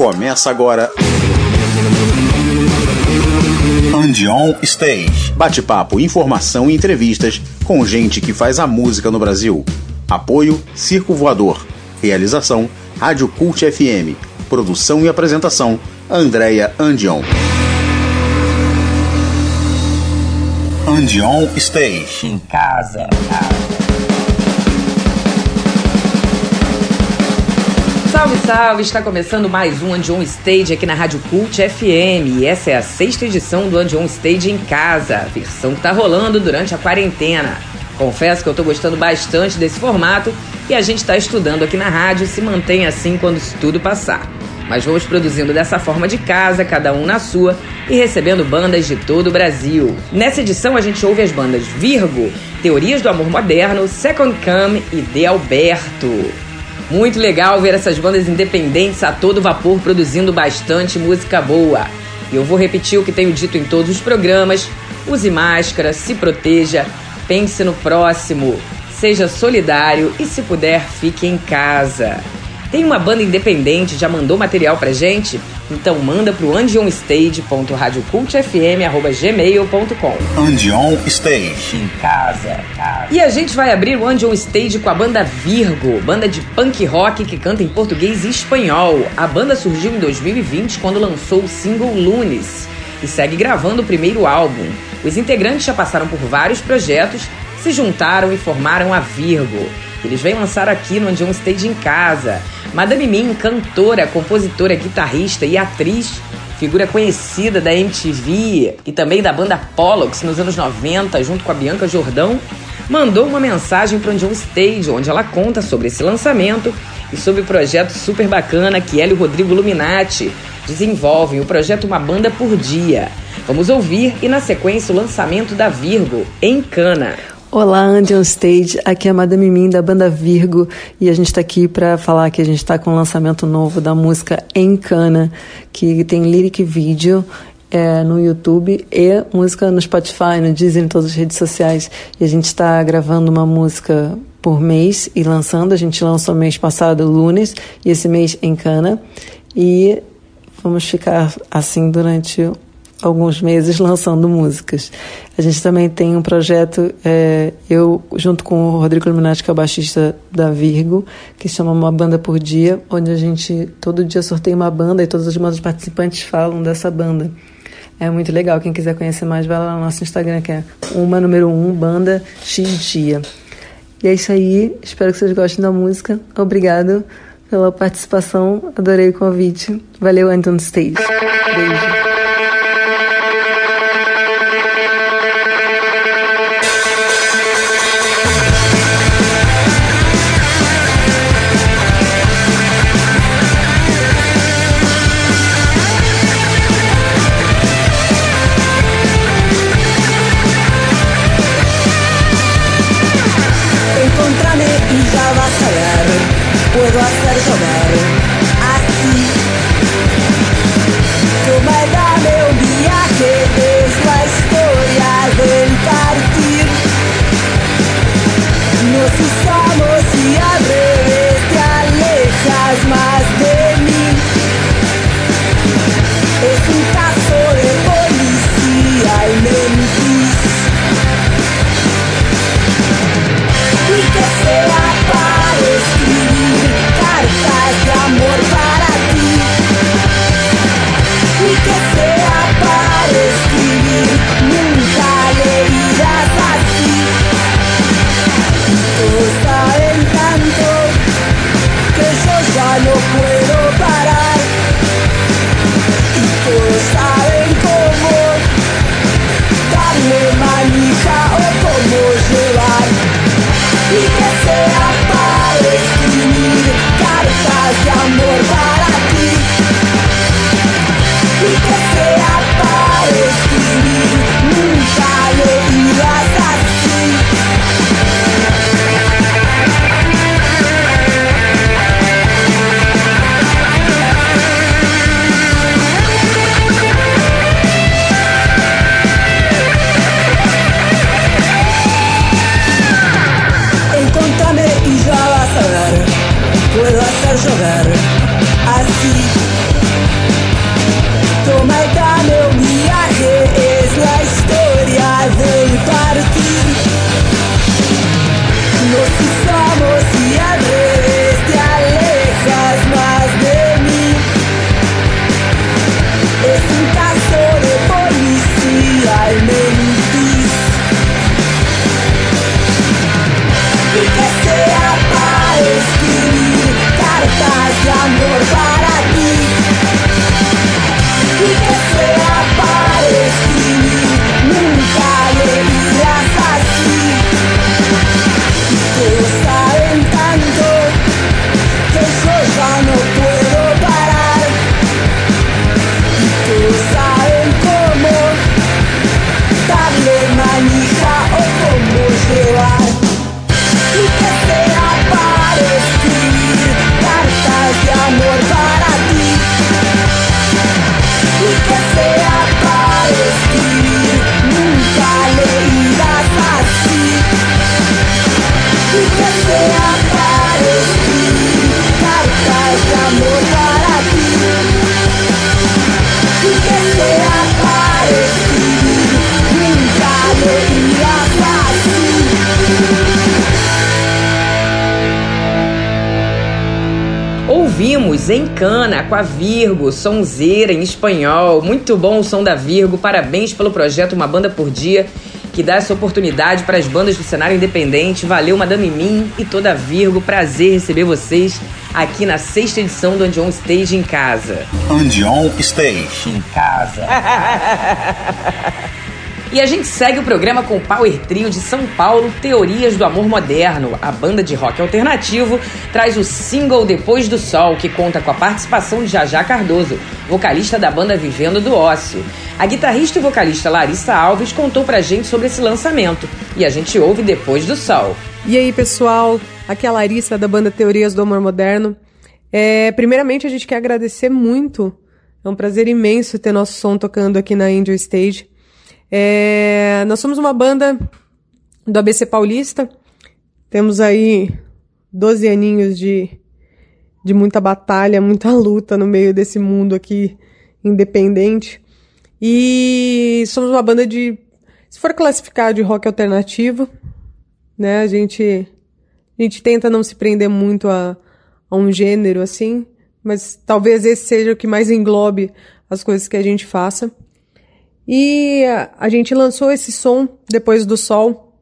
Começa agora. Andion Stage. Bate-papo, informação e entrevistas com gente que faz a música no Brasil. Apoio Circo Voador. Realização Rádio Cult FM. Produção e apresentação Andréia Andion. Andion Stage. Em casa. Salve, salve! Está começando mais um Andion Stage aqui na Rádio Cult FM. E essa é a sexta edição do Andion Stage em casa, versão que está rolando durante a quarentena. Confesso que eu estou gostando bastante desse formato e a gente está estudando aqui na rádio se mantém assim quando tudo passar. Mas vamos produzindo dessa forma de casa, cada um na sua, e recebendo bandas de todo o Brasil. Nessa edição a gente ouve as bandas Virgo, Teorias do Amor Moderno, Second Come e De Alberto. Muito legal ver essas bandas independentes a todo vapor produzindo bastante música boa. E eu vou repetir o que tenho dito em todos os programas: use máscara, se proteja, pense no próximo, seja solidário e, se puder, fique em casa. Tem uma banda independente, já mandou material pra gente? Então manda pro andionstage.radiocultfm.gmail.com Andion Stage. Em casa, casa. E a gente vai abrir o Andion Stage com a banda Virgo, banda de punk rock que canta em português e espanhol. A banda surgiu em 2020 quando lançou o single Lunes e segue gravando o primeiro álbum. Os integrantes já passaram por vários projetos, se juntaram e formaram a Virgo. Eles vêm lançar aqui no Andion Stage em casa. Madame Mim, cantora, compositora, guitarrista e atriz, figura conhecida da MTV e também da banda Pollux nos anos 90, junto com a Bianca Jordão, mandou uma mensagem para o Andion Stage, onde ela conta sobre esse lançamento e sobre o projeto super bacana que ela e o Rodrigo Luminati desenvolvem, o projeto Uma Banda por Dia. Vamos ouvir e na sequência o lançamento da Virgo, em Cana. Olá, Andy on Stage. Aqui é a Madame Mim da banda Virgo e a gente está aqui para falar que a gente está com o lançamento novo da música Em Cana, que tem lyric vídeo é, no YouTube e música no Spotify, no Deezer, em todas as redes sociais. E a gente está gravando uma música por mês e lançando. A gente lançou mês passado, lunes, e esse mês em Cana. E vamos ficar assim durante alguns meses lançando músicas. A gente também tem um projeto, é, eu junto com o Rodrigo Illuminati, que é o baixista da Virgo, que chama Uma Banda por Dia, onde a gente todo dia sorteia uma banda e todas as bandas participantes falam dessa banda. É muito legal, quem quiser conhecer mais, vai lá no nosso Instagram, que é uma número um, banda X Dia. E é isso aí, espero que vocês gostem da música. Obrigado pela participação, adorei o convite. Valeu, Anton Stage. Beijo. Ouvimos Em Cana com a Virgo, sonzeira em espanhol. Muito bom o som da Virgo. Parabéns pelo projeto Uma Banda por Dia, que dá essa oportunidade para as bandas do cenário independente. Valeu, Madame Mim e toda a Virgo. Prazer receber vocês aqui na sexta edição do Andion Stage em casa. Andion Stage. Em casa. E a gente segue o programa com o Power Trio de São Paulo, Teorias do Amor Moderno. A banda de rock alternativo traz o single Depois do Sol, que conta com a participação de Jajá Cardoso, vocalista da banda Vivendo do Ócio. A guitarrista e vocalista Larissa Alves contou pra gente sobre esse lançamento. E a gente ouve Depois do Sol. E aí, pessoal? Aqui é a Larissa da banda Teorias do Amor Moderno. É, primeiramente, a gente quer agradecer muito. É um prazer imenso ter nosso som tocando aqui na Angel Stage. É, nós somos uma banda do ABC Paulista. Temos aí 12 aninhos de, de muita batalha, muita luta no meio desse mundo aqui independente. E somos uma banda de, se for classificar de rock alternativo, né, a gente, a gente tenta não se prender muito a, a um gênero assim, mas talvez esse seja o que mais englobe as coisas que a gente faça. E a gente lançou esse som depois do sol.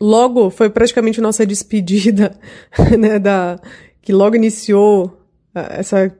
Logo, foi praticamente nossa despedida, né, da, que logo iniciou essa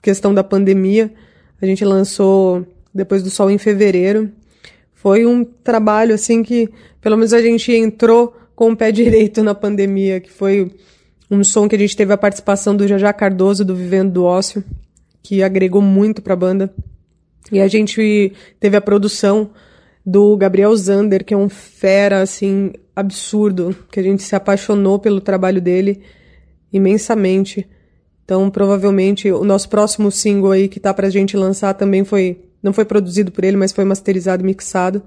questão da pandemia. A gente lançou depois do sol em fevereiro. Foi um trabalho assim que, pelo menos a gente entrou com o pé direito na pandemia, que foi um som que a gente teve a participação do Jajá Cardoso do Vivendo do Ócio, que agregou muito para a banda. E a gente teve a produção do Gabriel Zander, que é um fera, assim, absurdo, que a gente se apaixonou pelo trabalho dele imensamente. Então, provavelmente, o nosso próximo single aí que tá pra gente lançar também foi, não foi produzido por ele, mas foi masterizado e mixado.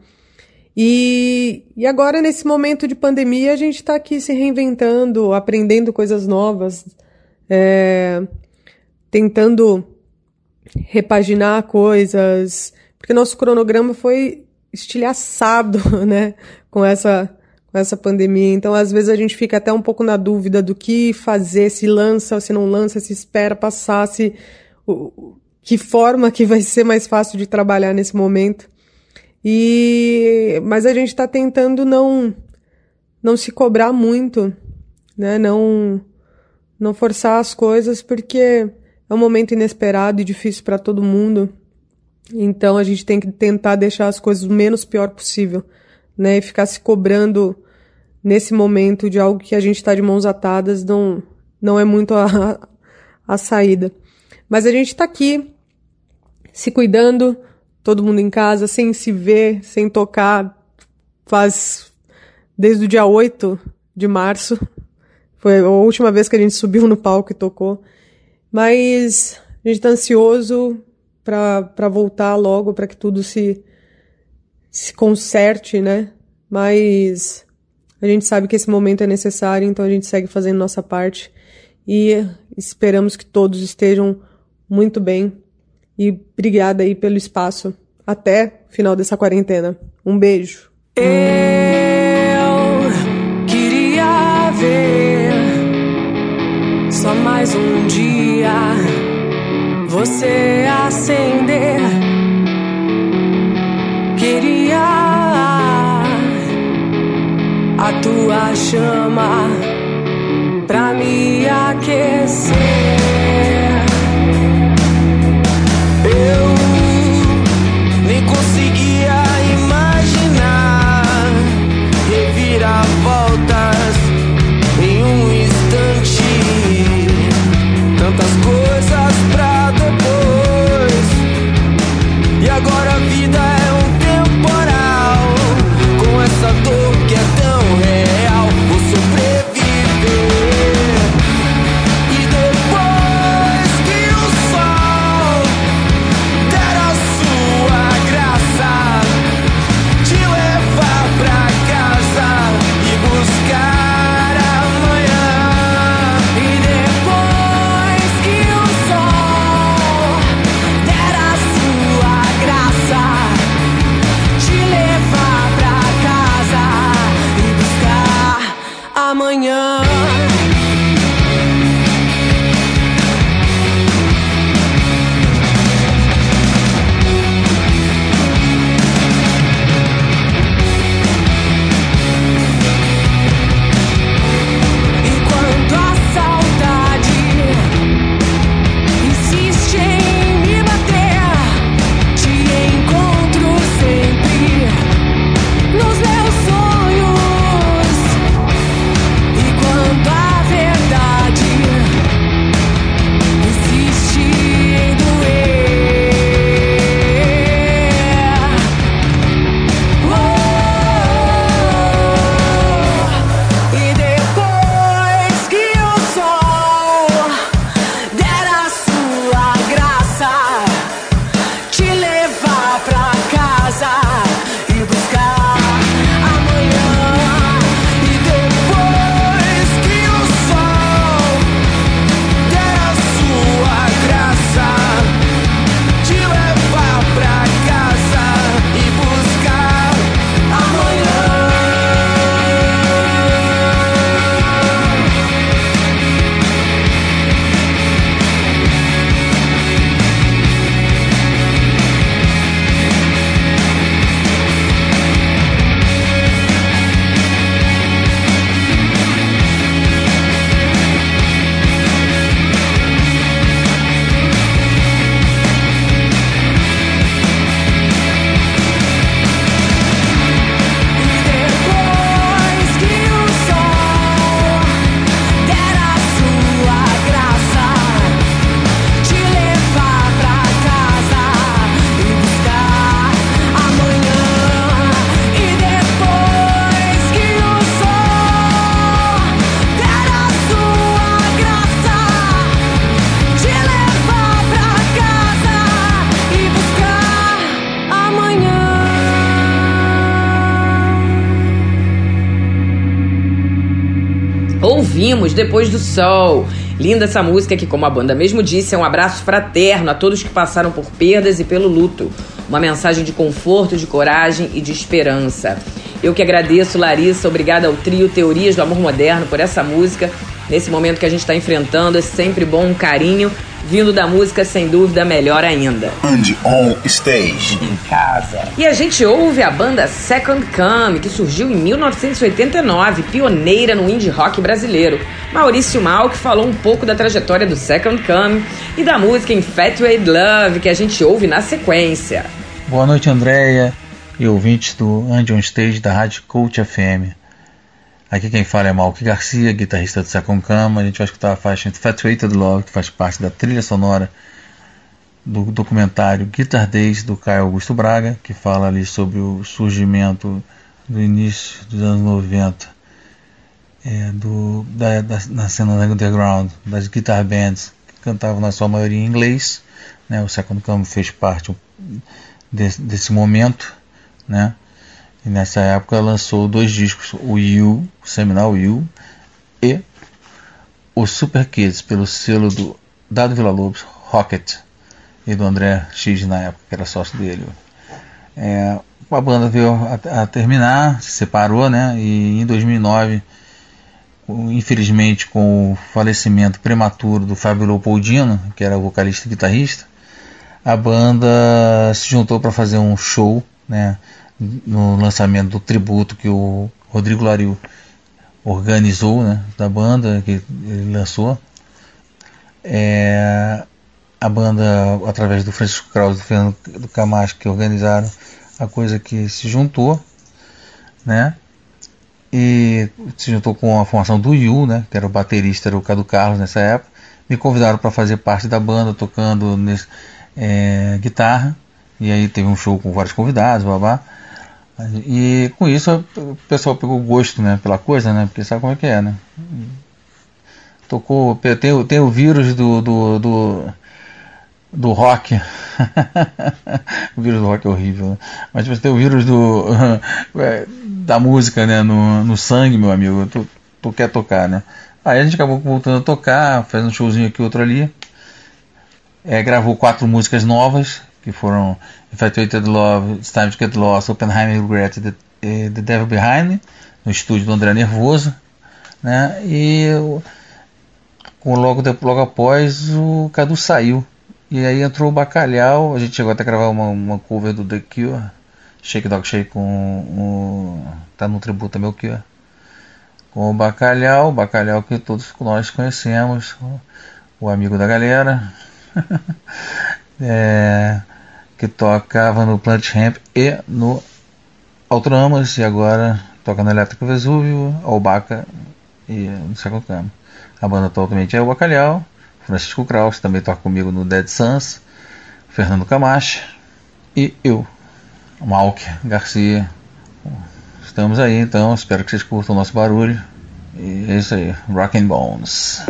E, e agora, nesse momento de pandemia, a gente tá aqui se reinventando, aprendendo coisas novas, é, tentando repaginar coisas, porque nosso cronograma foi estilhaçado, né, com essa com essa pandemia. Então, às vezes a gente fica até um pouco na dúvida do que fazer, se lança, se não lança, se espera passar, se o, que forma que vai ser mais fácil de trabalhar nesse momento. E mas a gente está tentando não não se cobrar muito, né? Não não forçar as coisas porque é um momento inesperado e difícil para todo mundo. Então a gente tem que tentar deixar as coisas o menos pior possível, né? E ficar se cobrando nesse momento de algo que a gente está de mãos atadas não, não é muito a, a saída. Mas a gente está aqui se cuidando, todo mundo em casa, sem se ver, sem tocar, faz desde o dia 8 de março. Foi a última vez que a gente subiu no palco e tocou. Mas a gente está ansioso para voltar logo, para que tudo se, se conserte, né? Mas a gente sabe que esse momento é necessário, então a gente segue fazendo nossa parte e esperamos que todos estejam muito bem. E obrigada aí pelo espaço. Até final dessa quarentena. Um beijo. Eu Depois do sol. Linda essa música que, como a banda mesmo disse, é um abraço fraterno a todos que passaram por perdas e pelo luto. Uma mensagem de conforto, de coragem e de esperança. Eu que agradeço, Larissa, obrigada ao trio Teorias do Amor Moderno por essa música. Nesse momento que a gente está enfrentando, é sempre bom um carinho. Vindo da música, sem dúvida, melhor ainda. And on stage. Em casa. E a gente ouve a banda Second Come, que surgiu em 1989, pioneira no indie rock brasileiro. Maurício Mal, que falou um pouco da trajetória do Second Come e da música Infatuated Love, que a gente ouve na sequência. Boa noite, Andréia e ouvintes do And on Stage da Rádio Cult FM. Aqui quem fala é Malk Garcia, guitarrista do Second Cama. A gente vai escutar a faixa Infatuated Love, que faz parte da trilha sonora do documentário Guitar Days do Caio Augusto Braga, que fala ali sobre o surgimento do início dos anos 90 é, do, da, da, na cena underground, das guitar bands que cantavam na sua maioria em inglês. Né? O Second Cama fez parte desse, desse momento. Né? E nessa época lançou dois discos, o You, o seminal You, e o Super Kids, pelo selo do Dado Vila Lobos, Rocket, e do André X na época, que era sócio dele. É, a banda veio a, a, terminar, se separou, né? E em 2009, infelizmente, com o falecimento prematuro do Fábio Leopoldino, que era vocalista e guitarrista, a banda se juntou para fazer um show, né? No lançamento do tributo que o Rodrigo Laril organizou né, da banda que ele lançou. É, a banda através do Francisco Krause e do Fernando do Camacho que organizaram a coisa que se juntou né e se juntou com a formação do Yu né que era o baterista era o Cadu Carlos nessa época me convidaram para fazer parte da banda tocando nesse, é, guitarra e aí teve um show com vários convidados babá e com isso o pessoal pegou gosto né, pela coisa, né? Porque sabe como é que é, né? Tocou. Tem, tem o vírus do, do, do, do rock. o vírus do rock é horrível, né? Mas você tem o vírus do, é, da música né, no, no sangue, meu amigo. Tu, tu quer tocar, né? Aí a gente acabou voltando a tocar, fazendo um showzinho aqui outro ali. É, gravou quatro músicas novas que foram Infatuated Love, It's Time to Get Lost, Oppenheimer Regret The, eh, The Devil Behind, no estúdio do André Nervoso, né? E logo, logo após o Cadu saiu. E aí entrou o Bacalhau, a gente chegou até a gravar uma, uma cover do The Cure, Shake Dog Shake com o. tá no tributo também o Cure. Com o Bacalhau, o Bacalhau que todos nós conhecemos, o amigo da galera. é, que tocava no Plant Ramp e no Autonomous e agora toca no Elétrico Vesúvio, Albaca e no Second Cama. A banda atualmente é o Bacalhau, Francisco Kraus também toca comigo no Dead Suns, Fernando Camacho e eu, Malk Garcia. Estamos aí então, espero que vocês curtam o nosso barulho. E é isso aí, Rock Bones.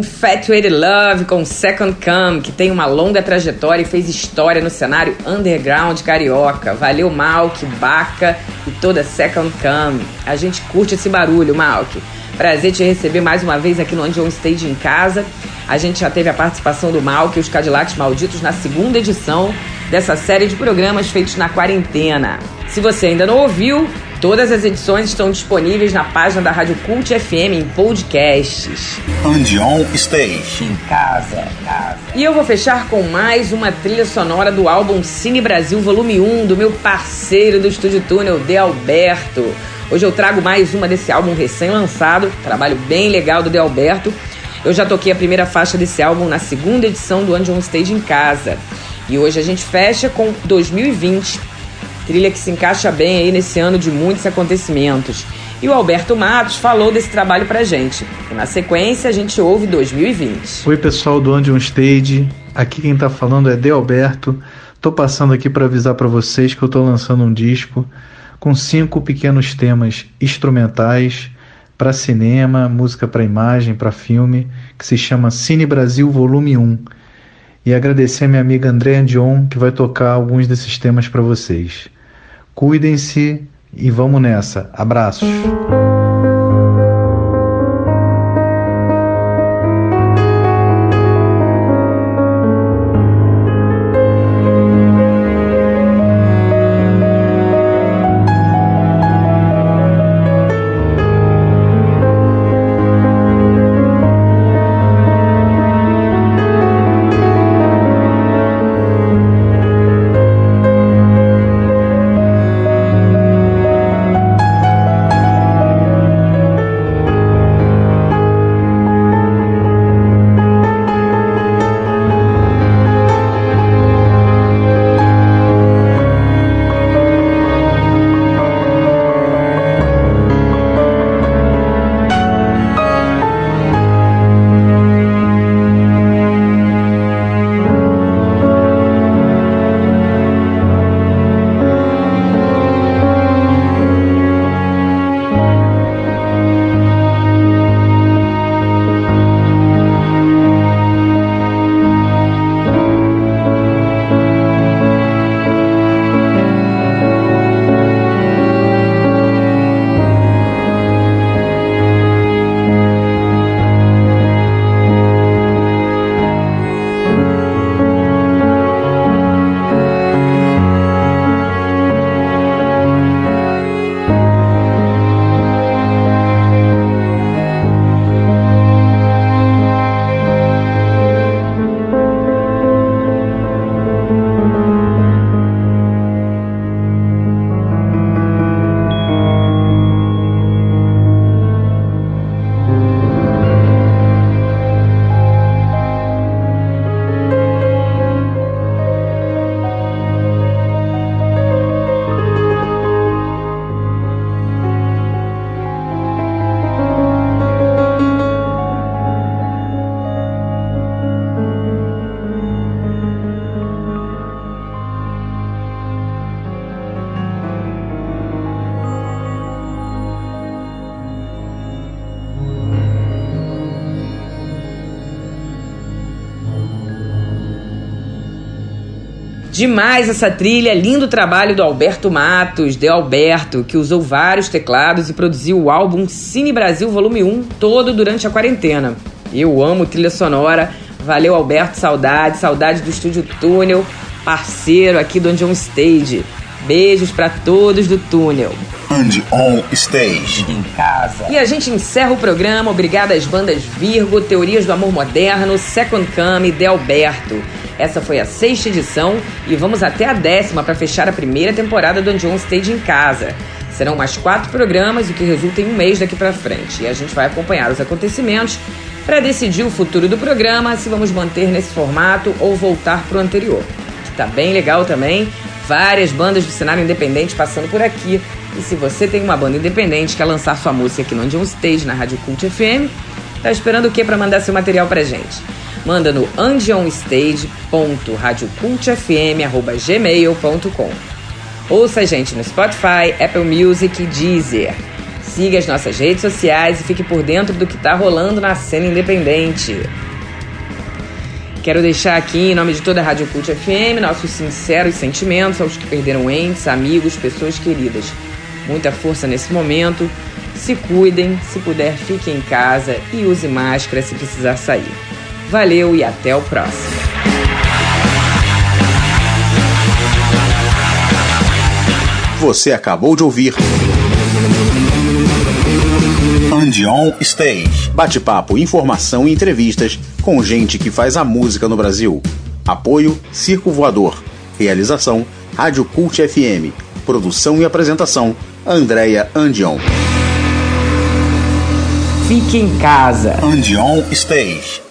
Infatuated Love com Second Come, que tem uma longa trajetória e fez história no cenário underground carioca. Valeu, Malk, Baca e toda Second Come. A gente curte esse barulho, Malk. Prazer te receber mais uma vez aqui no Andion Stage em casa. A gente já teve a participação do Malk e os Cadillacs Malditos na segunda edição dessa série de programas feitos na quarentena. Se você ainda não ouviu, Todas as edições estão disponíveis na página da Rádio Cult FM em podcasts. And on stage. Em casa, casa. E eu vou fechar com mais uma trilha sonora do álbum Cine Brasil Volume 1 do meu parceiro do Estúdio Túnel, De Alberto. Hoje eu trago mais uma desse álbum recém-lançado, trabalho bem legal do De Alberto. Eu já toquei a primeira faixa desse álbum na segunda edição do And on Stage em casa. E hoje a gente fecha com 2020 trilha que se encaixa bem aí nesse ano de muitos acontecimentos. E o Alberto Matos falou desse trabalho pra gente. E na sequência a gente ouve 2020. Oi pessoal do Andion Stage, aqui quem tá falando é De Alberto. Tô passando aqui para avisar para vocês que eu tô lançando um disco com cinco pequenos temas instrumentais para cinema, música para imagem, para filme, que se chama Cine Brasil Volume 1. E agradecer a minha amiga Andréa Dion, que vai tocar alguns desses temas para vocês. Cuidem-se e vamos nessa. Abraços. Demais essa trilha, lindo trabalho do Alberto Matos, de Alberto, que usou vários teclados e produziu o álbum Cine Brasil Volume 1 todo durante a quarentena. Eu amo trilha sonora, valeu Alberto, saudade, saudade do Estúdio Túnel, parceiro aqui do And On Stage. Beijos para todos do Túnel. And On Stage. Em casa. E a gente encerra o programa, obrigado às bandas Virgo, Teorias do Amor Moderno, Second Come e Delberto. Essa foi a sexta edição e vamos até a décima para fechar a primeira temporada do John Stage em casa. Serão mais quatro programas, o que resulta em um mês daqui para frente. E a gente vai acompanhar os acontecimentos para decidir o futuro do programa, se vamos manter nesse formato ou voltar para o anterior. Que tá bem legal também. Várias bandas do cenário independente passando por aqui. E se você tem uma banda independente que quer lançar sua música aqui no John Stage na Rádio Cult FM, tá esperando o que para mandar seu material pra gente? manda no andionstage.radiocultfm.gmail.com Ouça a gente no Spotify, Apple Music e Deezer. Siga as nossas redes sociais e fique por dentro do que está rolando na cena independente. Quero deixar aqui, em nome de toda a Rádio Cult FM, nossos sinceros sentimentos aos que perderam entes, amigos, pessoas queridas. Muita força nesse momento. Se cuidem, se puder, fique em casa e use máscara se precisar sair. Valeu e até o próximo. Você acabou de ouvir And On Stage. bate-papo, informação e entrevistas com gente que faz a música no Brasil. Apoio Circo Voador. Realização Rádio Cult FM. Produção e apresentação Andréia Andion. Fique em casa. And On Stage.